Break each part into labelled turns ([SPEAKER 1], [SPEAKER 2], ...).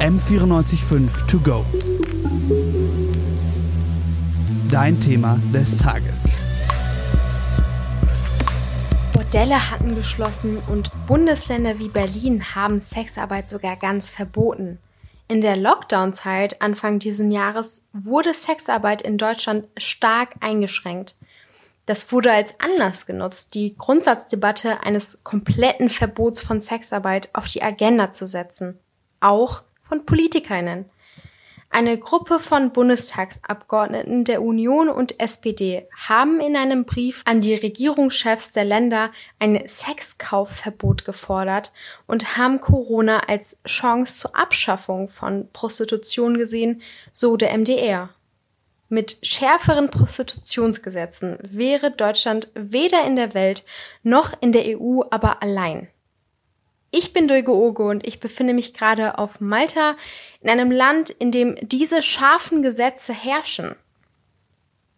[SPEAKER 1] M945 To Go. Dein Thema des Tages.
[SPEAKER 2] Bordelle hatten geschlossen und Bundesländer wie Berlin haben Sexarbeit sogar ganz verboten. In der Lockdown-Zeit Anfang diesen Jahres wurde Sexarbeit in Deutschland stark eingeschränkt. Das wurde als Anlass genutzt, die Grundsatzdebatte eines kompletten Verbots von Sexarbeit auf die Agenda zu setzen. Auch von Politikerinnen. Eine Gruppe von Bundestagsabgeordneten der Union und SPD haben in einem Brief an die Regierungschefs der Länder ein Sexkaufverbot gefordert und haben Corona als Chance zur Abschaffung von Prostitution gesehen, so der MDR. Mit schärferen Prostitutionsgesetzen wäre Deutschland weder in der Welt noch in der EU aber allein. Ich bin Dulge Ogo und ich befinde mich gerade auf Malta, in einem Land, in dem diese scharfen Gesetze herrschen.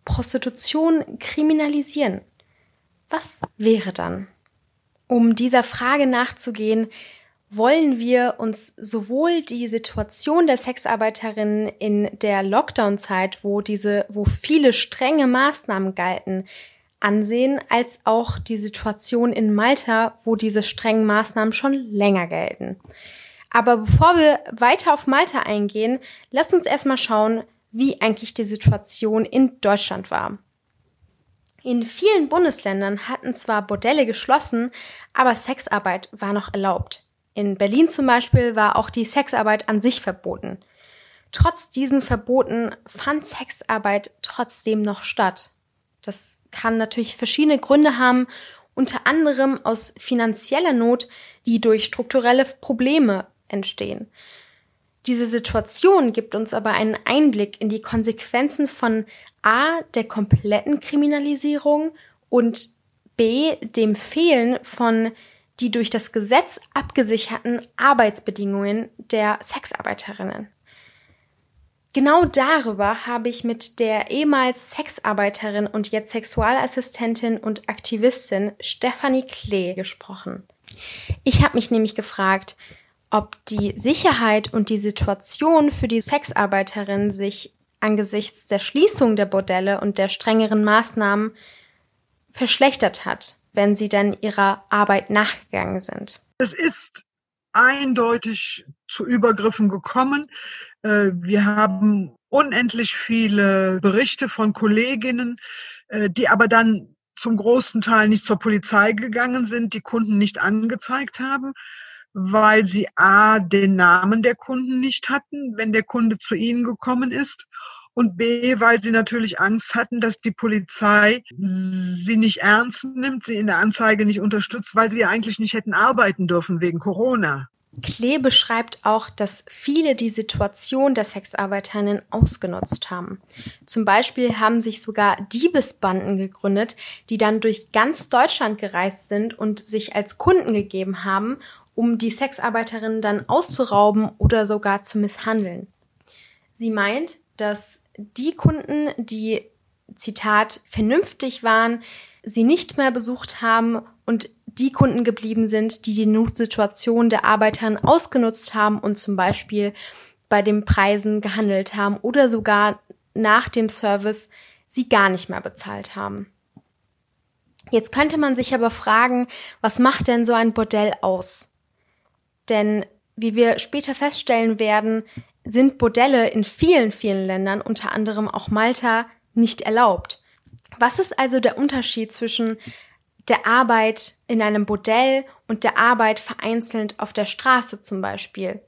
[SPEAKER 2] Prostitution kriminalisieren. Was wäre dann? Um dieser Frage nachzugehen, wollen wir uns sowohl die Situation der Sexarbeiterinnen in der Lockdown-Zeit, wo diese, wo viele strenge Maßnahmen galten, ansehen, als auch die Situation in Malta, wo diese strengen Maßnahmen schon länger gelten. Aber bevor wir weiter auf Malta eingehen, lasst uns erstmal schauen, wie eigentlich die Situation in Deutschland war. In vielen Bundesländern hatten zwar Bordelle geschlossen, aber Sexarbeit war noch erlaubt. In Berlin zum Beispiel war auch die Sexarbeit an sich verboten. Trotz diesen Verboten fand Sexarbeit trotzdem noch statt. Das kann natürlich verschiedene Gründe haben, unter anderem aus finanzieller Not, die durch strukturelle Probleme entstehen. Diese Situation gibt uns aber einen Einblick in die Konsequenzen von A, der kompletten Kriminalisierung und B, dem Fehlen von die durch das Gesetz abgesicherten Arbeitsbedingungen der Sexarbeiterinnen. Genau darüber habe ich mit der ehemals Sexarbeiterin und jetzt Sexualassistentin und Aktivistin Stephanie Klee gesprochen. Ich habe mich nämlich gefragt, ob die Sicherheit und die Situation für die Sexarbeiterin sich angesichts der Schließung der Bordelle und der strengeren Maßnahmen verschlechtert hat, wenn sie dann ihrer Arbeit nachgegangen sind.
[SPEAKER 3] Es ist eindeutig zu Übergriffen gekommen. Äh, wir haben unendlich viele Berichte von Kolleginnen, äh, die aber dann zum großen Teil nicht zur Polizei gegangen sind, die Kunden nicht angezeigt haben, weil sie a den Namen der Kunden nicht hatten, wenn der Kunde zu ihnen gekommen ist und b, weil sie natürlich Angst hatten, dass die Polizei sie nicht ernst nimmt, sie in der Anzeige nicht unterstützt, weil sie ja eigentlich nicht hätten arbeiten dürfen wegen Corona.
[SPEAKER 2] Klee beschreibt auch, dass viele die Situation der Sexarbeiterinnen ausgenutzt haben. Zum Beispiel haben sich sogar Diebesbanden gegründet, die dann durch ganz Deutschland gereist sind und sich als Kunden gegeben haben, um die Sexarbeiterinnen dann auszurauben oder sogar zu misshandeln. Sie meint, dass die Kunden, die, Zitat, vernünftig waren, sie nicht mehr besucht haben und die Kunden geblieben sind, die die Notsituation der Arbeitern ausgenutzt haben und zum Beispiel bei den Preisen gehandelt haben oder sogar nach dem Service sie gar nicht mehr bezahlt haben. Jetzt könnte man sich aber fragen, was macht denn so ein Bordell aus? Denn wie wir später feststellen werden, sind Bordelle in vielen, vielen Ländern, unter anderem auch Malta, nicht erlaubt. Was ist also der Unterschied zwischen der Arbeit in einem Bordell und der Arbeit vereinzelt auf der Straße zum Beispiel.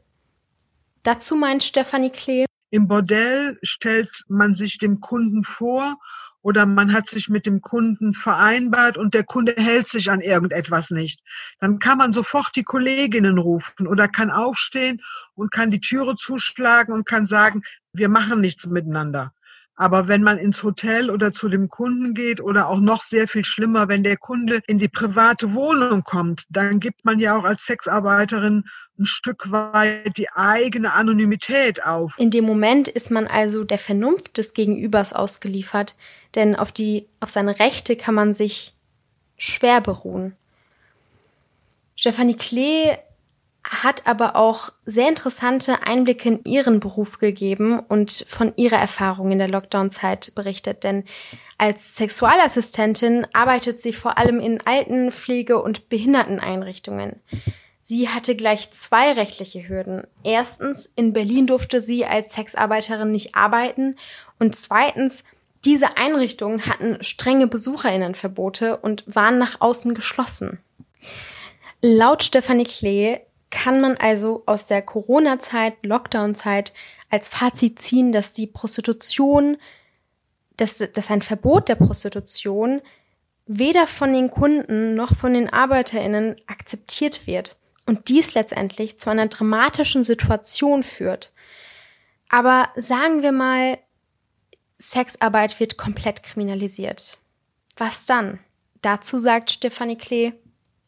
[SPEAKER 2] Dazu meint Stefanie Klee.
[SPEAKER 3] Im Bordell stellt man sich dem Kunden vor oder man hat sich mit dem Kunden vereinbart und der Kunde hält sich an irgendetwas nicht. Dann kann man sofort die Kolleginnen rufen oder kann aufstehen und kann die Türe zuschlagen und kann sagen, wir machen nichts miteinander. Aber wenn man ins Hotel oder zu dem Kunden geht oder auch noch sehr viel schlimmer, wenn der Kunde in die private Wohnung kommt, dann gibt man ja auch als Sexarbeiterin ein Stück weit die eigene Anonymität auf.
[SPEAKER 2] In dem Moment ist man also der Vernunft des Gegenübers ausgeliefert, denn auf die, auf seine Rechte kann man sich schwer beruhen. Stefanie Klee hat aber auch sehr interessante Einblicke in ihren Beruf gegeben und von ihrer Erfahrung in der Lockdown-Zeit berichtet. Denn als Sexualassistentin arbeitet sie vor allem in Altenpflege- und Behinderteneinrichtungen. Sie hatte gleich zwei rechtliche Hürden. Erstens, in Berlin durfte sie als Sexarbeiterin nicht arbeiten und zweitens, diese Einrichtungen hatten strenge Besucherinnenverbote und waren nach außen geschlossen. Laut Stefanie Klee kann man also aus der Corona-Zeit, Lockdown-Zeit als Fazit ziehen, dass die Prostitution, dass, dass ein Verbot der Prostitution weder von den Kunden noch von den ArbeiterInnen akzeptiert wird und dies letztendlich zu einer dramatischen Situation führt. Aber sagen wir mal, Sexarbeit wird komplett kriminalisiert. Was dann? Dazu sagt Stefanie Klee,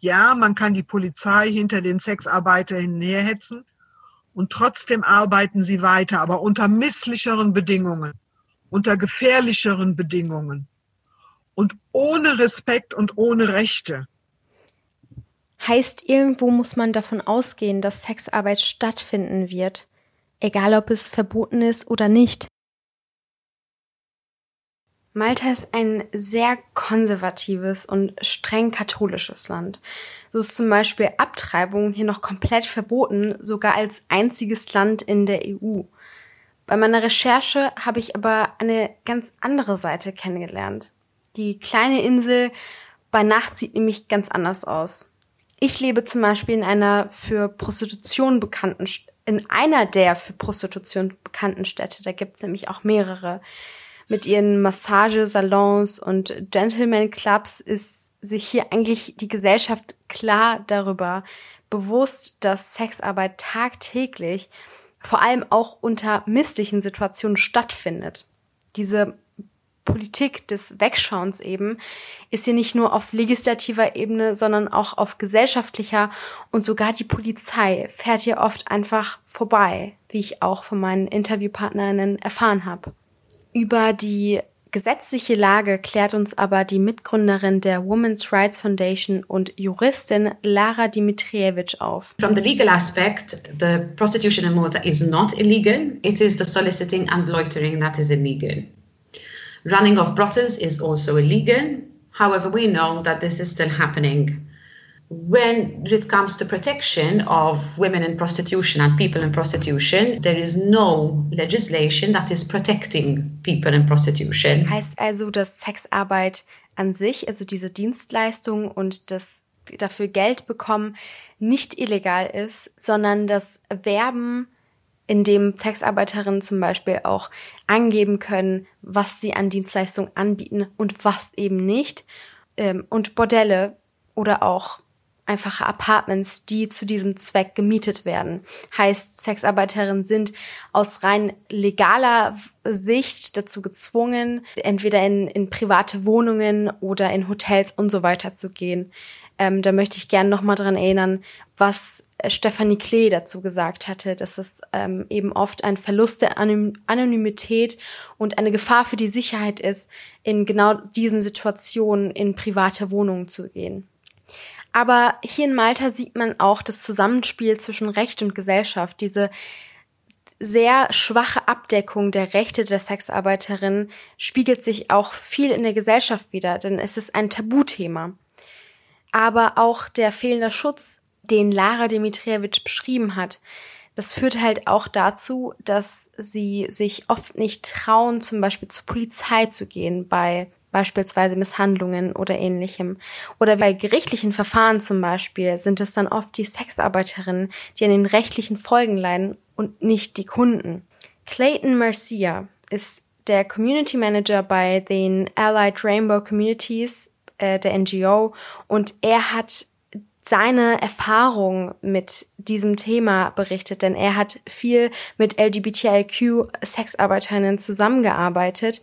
[SPEAKER 3] ja, man kann die Polizei hinter den Sexarbeitern herhetzen und trotzdem arbeiten sie weiter, aber unter misslicheren Bedingungen, unter gefährlicheren Bedingungen und ohne Respekt und ohne Rechte.
[SPEAKER 2] Heißt, irgendwo muss man davon ausgehen, dass Sexarbeit stattfinden wird, egal ob es verboten ist oder nicht. Malta ist ein sehr konservatives und streng katholisches Land. So ist zum Beispiel Abtreibung hier noch komplett verboten, sogar als einziges Land in der EU. Bei meiner Recherche habe ich aber eine ganz andere Seite kennengelernt. Die kleine Insel bei Nacht sieht nämlich ganz anders aus. Ich lebe zum Beispiel in einer für Prostitution bekannten, in einer der für Prostitution bekannten Städte. Da gibt es nämlich auch mehrere mit ihren Massagesalons und Gentleman Clubs ist sich hier eigentlich die Gesellschaft klar darüber bewusst, dass Sexarbeit tagtäglich vor allem auch unter misslichen Situationen stattfindet. Diese Politik des Wegschauens eben ist hier nicht nur auf legislativer Ebene, sondern auch auf gesellschaftlicher und sogar die Polizei fährt hier oft einfach vorbei, wie ich auch von meinen Interviewpartnerinnen erfahren habe. Über die gesetzliche Lage klärt uns aber die Mitgründerin der Women's Rights Foundation und Juristin Lara Dimitrievich auf.
[SPEAKER 4] From the legal aspect, the prostitution in Malta is not illegal. It is the soliciting and loitering that is illegal. Running of brothels is also illegal. However, we know that this is still happening when it comes to protection of women in prostitution and people in prostitution, there is no legislation that is protecting people in prostitution.
[SPEAKER 2] Heißt also, dass Sexarbeit an sich, also diese Dienstleistung und das dafür Geld bekommen, nicht illegal ist, sondern das Werben, in dem Sexarbeiterinnen zum Beispiel auch angeben können, was sie an Dienstleistungen anbieten und was eben nicht. Ähm, und Bordelle oder auch einfache Apartments, die zu diesem Zweck gemietet werden. Heißt, Sexarbeiterinnen sind aus rein legaler Sicht dazu gezwungen, entweder in, in private Wohnungen oder in Hotels und so weiter zu gehen. Ähm, da möchte ich gerne nochmal dran erinnern, was Stephanie Klee dazu gesagt hatte, dass es ähm, eben oft ein Verlust der Anonymität und eine Gefahr für die Sicherheit ist, in genau diesen Situationen in private Wohnungen zu gehen. Aber hier in Malta sieht man auch das Zusammenspiel zwischen Recht und Gesellschaft, diese sehr schwache Abdeckung der Rechte der Sexarbeiterinnen spiegelt sich auch viel in der Gesellschaft wieder, denn es ist ein Tabuthema. Aber auch der fehlende Schutz, den Lara Dimitrievich beschrieben hat, das führt halt auch dazu, dass sie sich oft nicht trauen, zum Beispiel zur Polizei zu gehen bei beispielsweise Misshandlungen oder ähnlichem. Oder bei gerichtlichen Verfahren zum Beispiel sind es dann oft die Sexarbeiterinnen, die an den rechtlichen Folgen leiden und nicht die Kunden. Clayton Mercia ist der Community Manager bei den Allied Rainbow Communities äh, der NGO und er hat seine Erfahrung mit diesem Thema berichtet, denn er hat viel mit LGBTIQ Sexarbeiterinnen zusammengearbeitet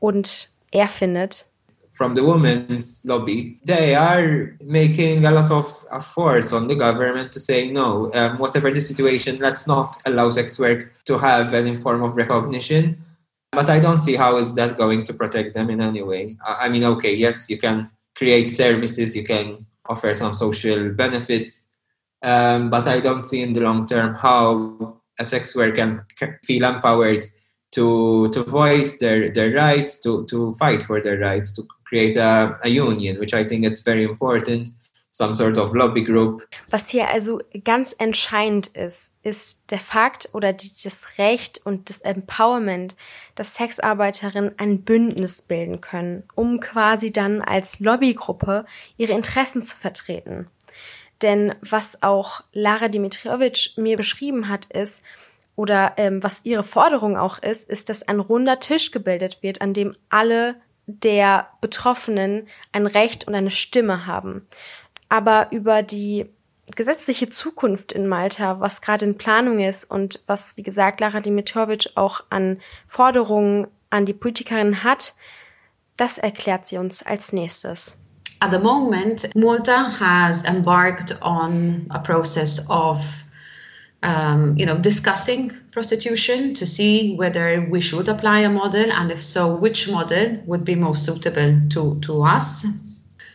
[SPEAKER 2] und er findet.
[SPEAKER 5] From the women's lobby, they are making a lot of efforts on the government to say no, um, whatever the situation, let's not allow sex work to have any form of recognition. But I don't see how is that going to protect them in any way. I mean, okay, yes, you can create services, you can offer some social benefits, Um, but I don't see in the long term how a sex worker can, can feel empowered to to voice their their rights, to to fight for their rights, to create a, a union, which I think it's very important. Some sort of lobby group.
[SPEAKER 2] Was hier also ganz entscheidend ist, ist der Fakt oder das Recht und das Empowerment, dass Sexarbeiterinnen ein Bündnis bilden können, um quasi dann als Lobbygruppe ihre Interessen zu vertreten. Denn was auch Lara Dimitrijevic mir beschrieben hat, ist, oder ähm, was ihre Forderung auch ist, ist, dass ein runder Tisch gebildet wird, an dem alle der Betroffenen ein Recht und eine Stimme haben. Aber über die gesetzliche Zukunft in Malta, was gerade in Planung ist und was, wie gesagt, Lara Dimitrovic auch an Forderungen an die Politikerin hat, das erklärt sie uns als nächstes.
[SPEAKER 4] At the moment, Malta has embarked on a process of um, you know, discussing prostitution to see whether we should apply a model, and if so, which model would be most suitable to, to us.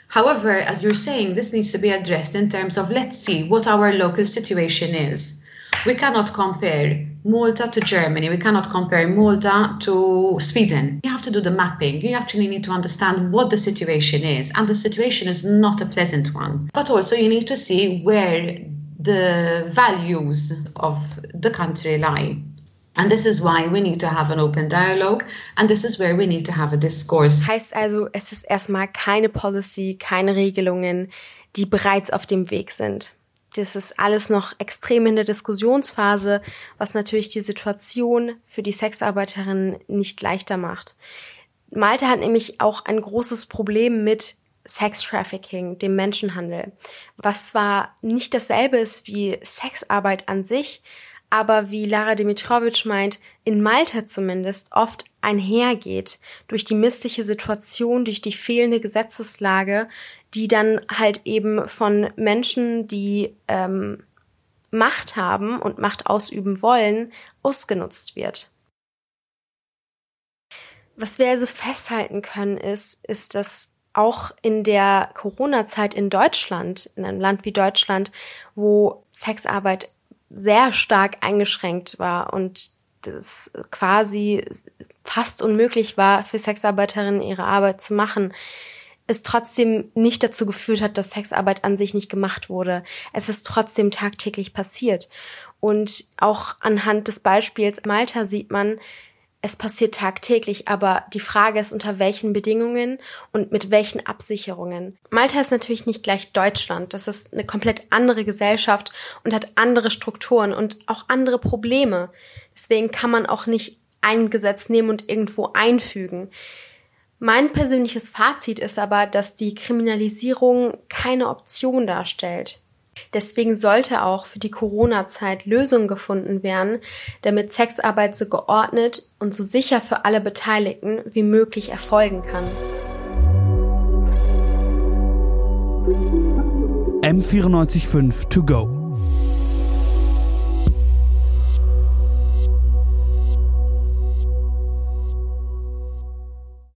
[SPEAKER 4] However, as you're saying, this needs to be addressed in terms of let's see what our local situation is. We cannot compare Malta to Germany. We cannot compare Malta to Sweden. You have to do the mapping. You actually need to understand what the situation is. And the situation is not a pleasant one. But also, you need to see where the values of the country lie. And this is why we need to have an open dialogue and this is where we need to have a discourse.
[SPEAKER 2] Heißt also, es ist erstmal keine Policy, keine Regelungen, die bereits auf dem Weg sind. Das ist alles noch extrem in der Diskussionsphase, was natürlich die Situation für die Sexarbeiterinnen nicht leichter macht. Malta hat nämlich auch ein großes Problem mit Sex-Trafficking, dem Menschenhandel, was zwar nicht dasselbe ist wie Sexarbeit an sich, aber wie Lara Dimitrovic meint, in Malta zumindest oft einhergeht durch die missliche Situation, durch die fehlende Gesetzeslage, die dann halt eben von Menschen, die ähm, Macht haben und Macht ausüben wollen, ausgenutzt wird. Was wir also festhalten können, ist, ist, dass auch in der Corona-Zeit in Deutschland, in einem Land wie Deutschland, wo Sexarbeit sehr stark eingeschränkt war und das quasi fast unmöglich war, für Sexarbeiterinnen ihre Arbeit zu machen, es trotzdem nicht dazu geführt hat, dass Sexarbeit an sich nicht gemacht wurde. Es ist trotzdem tagtäglich passiert. Und auch anhand des Beispiels Malta sieht man, es passiert tagtäglich, aber die Frage ist, unter welchen Bedingungen und mit welchen Absicherungen. Malta ist natürlich nicht gleich Deutschland. Das ist eine komplett andere Gesellschaft und hat andere Strukturen und auch andere Probleme. Deswegen kann man auch nicht ein Gesetz nehmen und irgendwo einfügen. Mein persönliches Fazit ist aber, dass die Kriminalisierung keine Option darstellt. Deswegen sollte auch für die Corona-Zeit Lösungen gefunden werden, damit Sexarbeit so geordnet und so sicher für alle Beteiligten wie möglich erfolgen kann.
[SPEAKER 1] M945 to go.